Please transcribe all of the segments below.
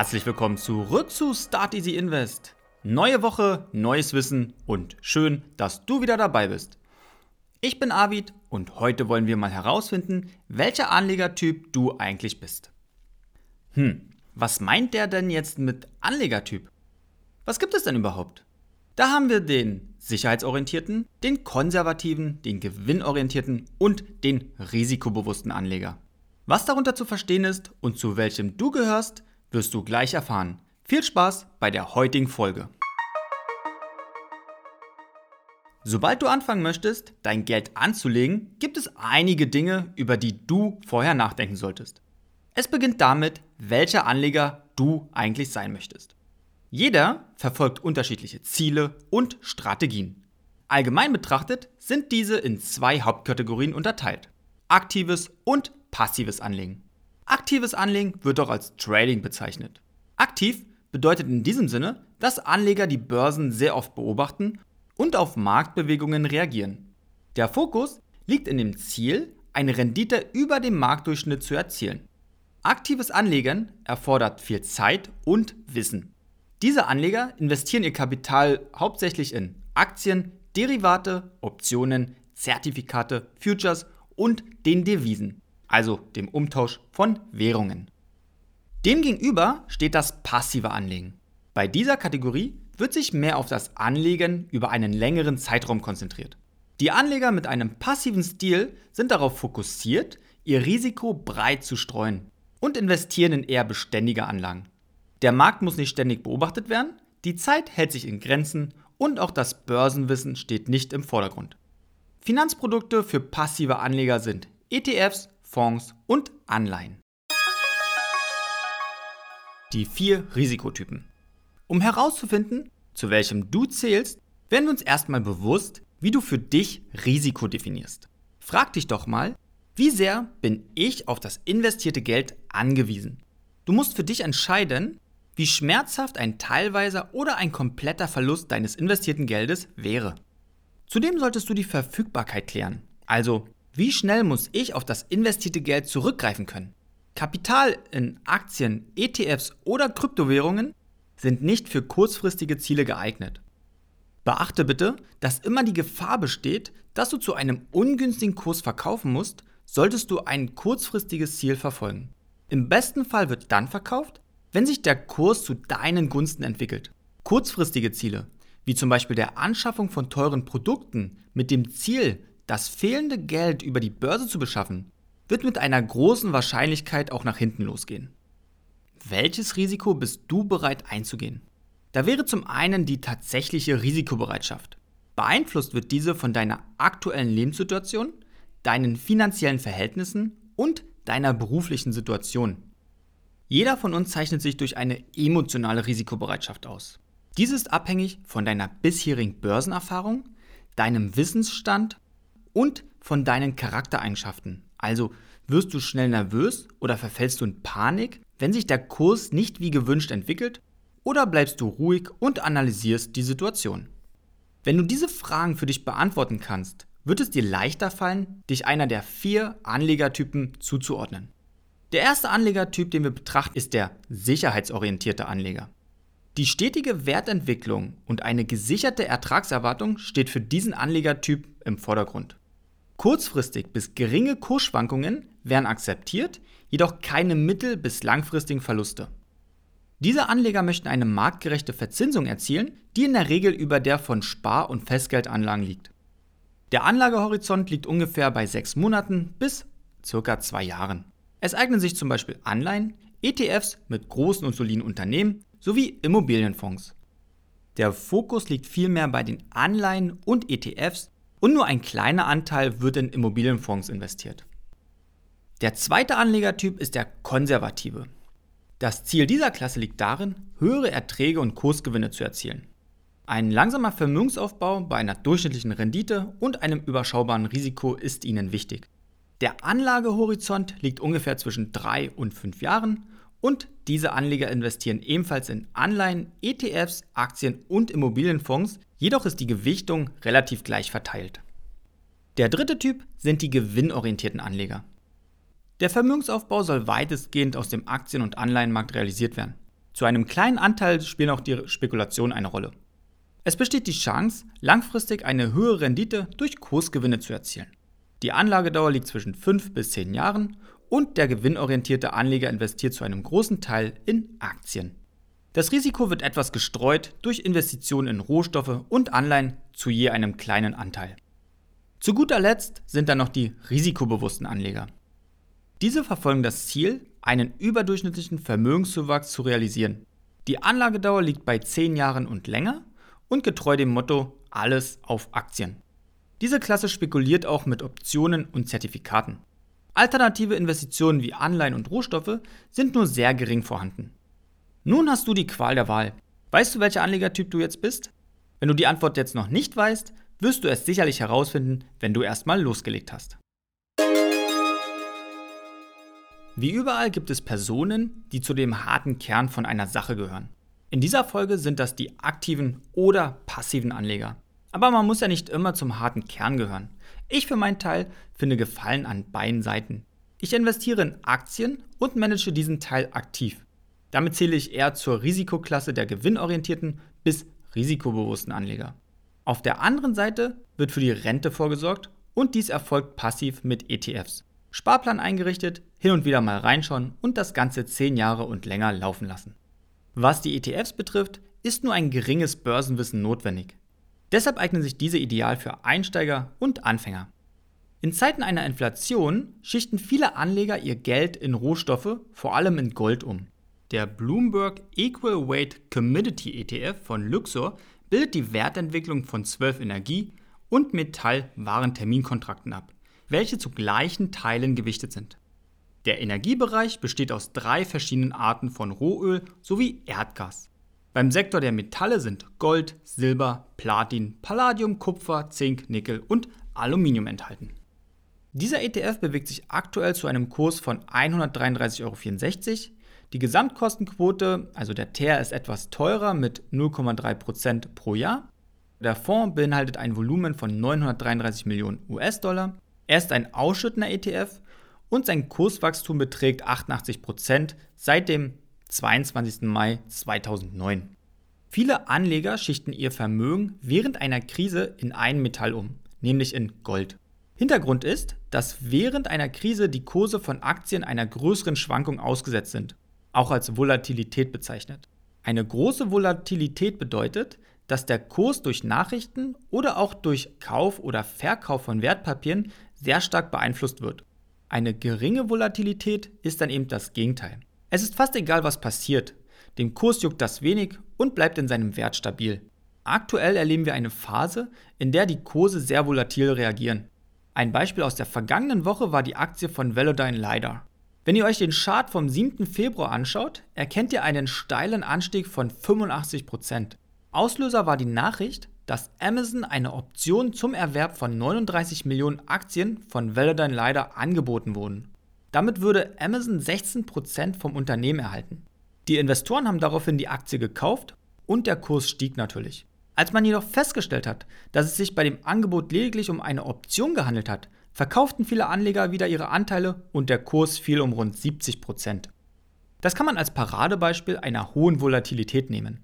Herzlich willkommen zurück zu Start Easy Invest. Neue Woche, neues Wissen und schön, dass du wieder dabei bist. Ich bin Arvid und heute wollen wir mal herausfinden, welcher Anlegertyp du eigentlich bist. Hm, was meint der denn jetzt mit Anlegertyp? Was gibt es denn überhaupt? Da haben wir den sicherheitsorientierten, den konservativen, den gewinnorientierten und den risikobewussten Anleger. Was darunter zu verstehen ist und zu welchem du gehörst, wirst du gleich erfahren. Viel Spaß bei der heutigen Folge. Sobald du anfangen möchtest, dein Geld anzulegen, gibt es einige Dinge, über die du vorher nachdenken solltest. Es beginnt damit, welcher Anleger du eigentlich sein möchtest. Jeder verfolgt unterschiedliche Ziele und Strategien. Allgemein betrachtet sind diese in zwei Hauptkategorien unterteilt. Aktives und passives Anlegen. Aktives Anlegen wird auch als Trading bezeichnet. Aktiv bedeutet in diesem Sinne, dass Anleger die Börsen sehr oft beobachten und auf Marktbewegungen reagieren. Der Fokus liegt in dem Ziel, eine Rendite über dem Marktdurchschnitt zu erzielen. Aktives Anlegen erfordert viel Zeit und Wissen. Diese Anleger investieren ihr Kapital hauptsächlich in Aktien, Derivate, Optionen, Zertifikate, Futures und den Devisen, also dem Umtausch von Währungen. Demgegenüber steht das passive Anlegen. Bei dieser Kategorie wird sich mehr auf das Anlegen über einen längeren Zeitraum konzentriert. Die Anleger mit einem passiven Stil sind darauf fokussiert, ihr Risiko breit zu streuen und investieren in eher beständige Anlagen. Der Markt muss nicht ständig beobachtet werden, die Zeit hält sich in Grenzen und auch das Börsenwissen steht nicht im Vordergrund. Finanzprodukte für passive Anleger sind ETFs, Fonds und Anleihen. Die vier Risikotypen. Um herauszufinden, zu welchem du zählst, werden wir uns erstmal bewusst, wie du für dich Risiko definierst. Frag dich doch mal, wie sehr bin ich auf das investierte Geld angewiesen? Du musst für dich entscheiden, wie schmerzhaft ein teilweiser oder ein kompletter Verlust deines investierten Geldes wäre. Zudem solltest du die Verfügbarkeit klären. Also, wie schnell muss ich auf das investierte Geld zurückgreifen können? Kapital in Aktien, ETFs oder Kryptowährungen sind nicht für kurzfristige Ziele geeignet. Beachte bitte, dass immer die Gefahr besteht, dass du zu einem ungünstigen Kurs verkaufen musst, solltest du ein kurzfristiges Ziel verfolgen. Im besten Fall wird dann verkauft, wenn sich der Kurs zu deinen Gunsten entwickelt. Kurzfristige Ziele, wie zum Beispiel der Anschaffung von teuren Produkten mit dem Ziel, das fehlende Geld über die Börse zu beschaffen, wird mit einer großen Wahrscheinlichkeit auch nach hinten losgehen. Welches Risiko bist du bereit einzugehen? Da wäre zum einen die tatsächliche Risikobereitschaft. Beeinflusst wird diese von deiner aktuellen Lebenssituation, deinen finanziellen Verhältnissen und deiner beruflichen Situation. Jeder von uns zeichnet sich durch eine emotionale Risikobereitschaft aus. Dies ist abhängig von deiner bisherigen Börsenerfahrung, deinem Wissensstand und von deinen Charaktereigenschaften. Also wirst du schnell nervös oder verfällst du in Panik, wenn sich der Kurs nicht wie gewünscht entwickelt, oder bleibst du ruhig und analysierst die Situation. Wenn du diese Fragen für dich beantworten kannst, wird es dir leichter fallen, dich einer der vier Anlegertypen zuzuordnen. Der erste Anlegertyp, den wir betrachten, ist der sicherheitsorientierte Anleger. Die stetige Wertentwicklung und eine gesicherte Ertragserwartung steht für diesen Anlegertyp im Vordergrund. Kurzfristig bis geringe Kursschwankungen werden akzeptiert, jedoch keine mittel- bis langfristigen Verluste. Diese Anleger möchten eine marktgerechte Verzinsung erzielen, die in der Regel über der von Spar- und Festgeldanlagen liegt. Der Anlagehorizont liegt ungefähr bei sechs Monaten bis circa zwei Jahren. Es eignen sich zum Beispiel Anleihen, ETFs mit großen und soliden Unternehmen sowie Immobilienfonds. Der Fokus liegt vielmehr bei den Anleihen und ETFs und nur ein kleiner Anteil wird in Immobilienfonds investiert. Der zweite Anlegertyp ist der konservative. Das Ziel dieser Klasse liegt darin, höhere Erträge und Kursgewinne zu erzielen. Ein langsamer Vermögensaufbau bei einer durchschnittlichen Rendite und einem überschaubaren Risiko ist ihnen wichtig. Der Anlagehorizont liegt ungefähr zwischen drei und fünf Jahren und diese Anleger investieren ebenfalls in Anleihen, ETFs, Aktien und Immobilienfonds, jedoch ist die Gewichtung relativ gleich verteilt. Der dritte Typ sind die gewinnorientierten Anleger. Der Vermögensaufbau soll weitestgehend aus dem Aktien- und Anleihenmarkt realisiert werden. Zu einem kleinen Anteil spielen auch die Spekulationen eine Rolle. Es besteht die Chance, langfristig eine höhere Rendite durch Kursgewinne zu erzielen. Die Anlagedauer liegt zwischen 5 bis 10 Jahren und der gewinnorientierte Anleger investiert zu einem großen Teil in Aktien. Das Risiko wird etwas gestreut durch Investitionen in Rohstoffe und Anleihen zu je einem kleinen Anteil. Zu guter Letzt sind dann noch die risikobewussten Anleger. Diese verfolgen das Ziel, einen überdurchschnittlichen Vermögenszuwachs zu realisieren. Die Anlagedauer liegt bei 10 Jahren und länger und getreu dem Motto alles auf Aktien. Diese Klasse spekuliert auch mit Optionen und Zertifikaten. Alternative Investitionen wie Anleihen und Rohstoffe sind nur sehr gering vorhanden. Nun hast du die Qual der Wahl. Weißt du, welcher Anlegertyp du jetzt bist? Wenn du die Antwort jetzt noch nicht weißt, wirst du es sicherlich herausfinden, wenn du erstmal losgelegt hast. Wie überall gibt es Personen, die zu dem harten Kern von einer Sache gehören. In dieser Folge sind das die aktiven oder passiven Anleger. Aber man muss ja nicht immer zum harten Kern gehören. Ich für meinen Teil finde Gefallen an beiden Seiten. Ich investiere in Aktien und manage diesen Teil aktiv. Damit zähle ich eher zur Risikoklasse der gewinnorientierten bis risikobewussten Anleger. Auf der anderen Seite wird für die Rente vorgesorgt und dies erfolgt passiv mit ETFs. Sparplan eingerichtet, hin und wieder mal reinschauen und das Ganze 10 Jahre und länger laufen lassen. Was die ETFs betrifft, ist nur ein geringes Börsenwissen notwendig. Deshalb eignen sich diese ideal für Einsteiger und Anfänger. In Zeiten einer Inflation schichten viele Anleger ihr Geld in Rohstoffe, vor allem in Gold um. Der Bloomberg Equal Weight Commodity ETF von Luxor bildet die Wertentwicklung von zwölf Energie- und Metall-Waren-Terminkontrakten ab, welche zu gleichen Teilen gewichtet sind. Der Energiebereich besteht aus drei verschiedenen Arten von Rohöl sowie Erdgas. Beim Sektor der Metalle sind Gold, Silber, Platin, Palladium, Kupfer, Zink, Nickel und Aluminium enthalten. Dieser ETF bewegt sich aktuell zu einem Kurs von 133,64 Euro die Gesamtkostenquote, also der TER, ist etwas teurer mit 0,3% pro Jahr. Der Fonds beinhaltet ein Volumen von 933 Millionen US-Dollar. Er ist ein ausschüttender ETF und sein Kurswachstum beträgt 88% seit dem 22. Mai 2009. Viele Anleger schichten ihr Vermögen während einer Krise in ein Metall um, nämlich in Gold. Hintergrund ist, dass während einer Krise die Kurse von Aktien einer größeren Schwankung ausgesetzt sind auch als Volatilität bezeichnet. Eine große Volatilität bedeutet, dass der Kurs durch Nachrichten oder auch durch Kauf oder Verkauf von Wertpapieren sehr stark beeinflusst wird. Eine geringe Volatilität ist dann eben das Gegenteil. Es ist fast egal, was passiert. Dem Kurs juckt das wenig und bleibt in seinem Wert stabil. Aktuell erleben wir eine Phase, in der die Kurse sehr volatil reagieren. Ein Beispiel aus der vergangenen Woche war die Aktie von Velodyne LiDAR. Wenn ihr euch den Chart vom 7. Februar anschaut, erkennt ihr einen steilen Anstieg von 85%. Auslöser war die Nachricht, dass Amazon eine Option zum Erwerb von 39 Millionen Aktien von Velodyne leider angeboten wurden. Damit würde Amazon 16% vom Unternehmen erhalten. Die Investoren haben daraufhin die Aktie gekauft und der Kurs stieg natürlich. Als man jedoch festgestellt hat, dass es sich bei dem Angebot lediglich um eine Option gehandelt hat, verkauften viele Anleger wieder ihre Anteile und der Kurs fiel um rund 70% Das kann man als Paradebeispiel einer hohen Volatilität nehmen.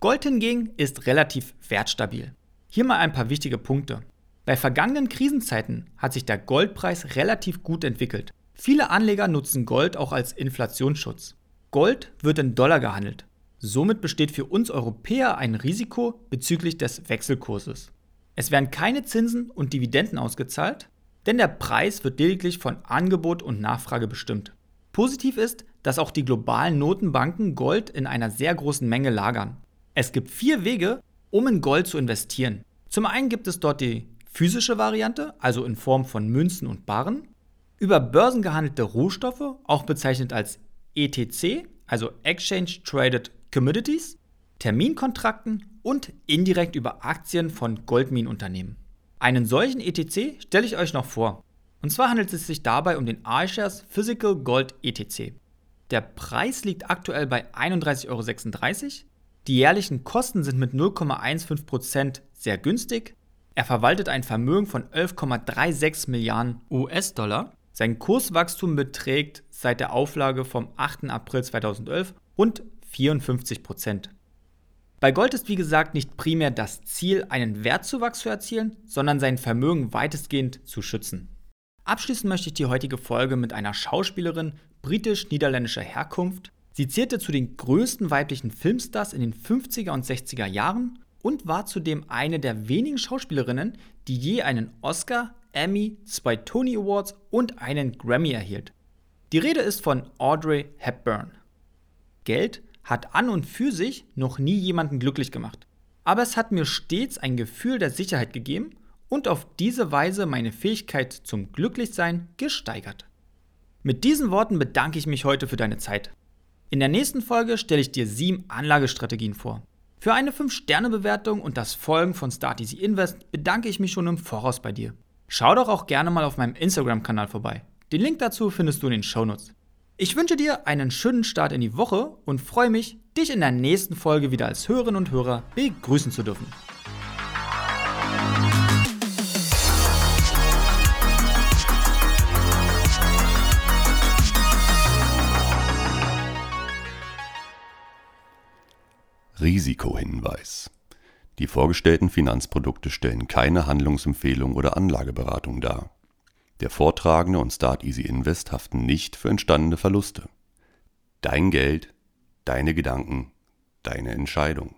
Gold hingegen ist relativ wertstabil. Hier mal ein paar wichtige Punkte. Bei vergangenen Krisenzeiten hat sich der Goldpreis relativ gut entwickelt. Viele Anleger nutzen Gold auch als Inflationsschutz. Gold wird in Dollar gehandelt. Somit besteht für uns Europäer ein Risiko bezüglich des Wechselkurses. Es werden keine Zinsen und Dividenden ausgezahlt, denn der Preis wird lediglich von Angebot und Nachfrage bestimmt. Positiv ist, dass auch die globalen Notenbanken Gold in einer sehr großen Menge lagern. Es gibt vier Wege, um in Gold zu investieren. Zum einen gibt es dort die physische Variante, also in Form von Münzen und Barren, über börsengehandelte Rohstoffe, auch bezeichnet als ETC, also Exchange Traded Commodities, Terminkontrakten und indirekt über Aktien von Goldminenunternehmen. Einen solchen ETC stelle ich euch noch vor. Und zwar handelt es sich dabei um den iShares Physical Gold ETC. Der Preis liegt aktuell bei 31,36 Euro. Die jährlichen Kosten sind mit 0,15% sehr günstig. Er verwaltet ein Vermögen von 11,36 Milliarden US-Dollar. Sein Kurswachstum beträgt seit der Auflage vom 8. April 2011 rund 54%. Bei Gold ist wie gesagt nicht primär das Ziel, einen Wertzuwachs zu erzielen, sondern sein Vermögen weitestgehend zu schützen. Abschließen möchte ich die heutige Folge mit einer Schauspielerin britisch-niederländischer Herkunft. Sie zählte zu den größten weiblichen Filmstars in den 50er und 60er Jahren und war zudem eine der wenigen Schauspielerinnen, die je einen Oscar, Emmy, zwei Tony Awards und einen Grammy erhielt. Die Rede ist von Audrey Hepburn. Geld hat an und für sich noch nie jemanden glücklich gemacht. Aber es hat mir stets ein Gefühl der Sicherheit gegeben und auf diese Weise meine Fähigkeit zum Glücklichsein gesteigert. Mit diesen Worten bedanke ich mich heute für deine Zeit. In der nächsten Folge stelle ich dir sieben Anlagestrategien vor. Für eine 5-Sterne-Bewertung und das Folgen von Start Easy Invest bedanke ich mich schon im Voraus bei dir. Schau doch auch gerne mal auf meinem Instagram-Kanal vorbei. Den Link dazu findest du in den Shownotes. Ich wünsche dir einen schönen Start in die Woche und freue mich, dich in der nächsten Folge wieder als Hörerin und Hörer begrüßen zu dürfen. Risikohinweis. Die vorgestellten Finanzprodukte stellen keine Handlungsempfehlung oder Anlageberatung dar. Der Vortragende und Start Easy Invest haften nicht für entstandene Verluste. Dein Geld, deine Gedanken, deine Entscheidung.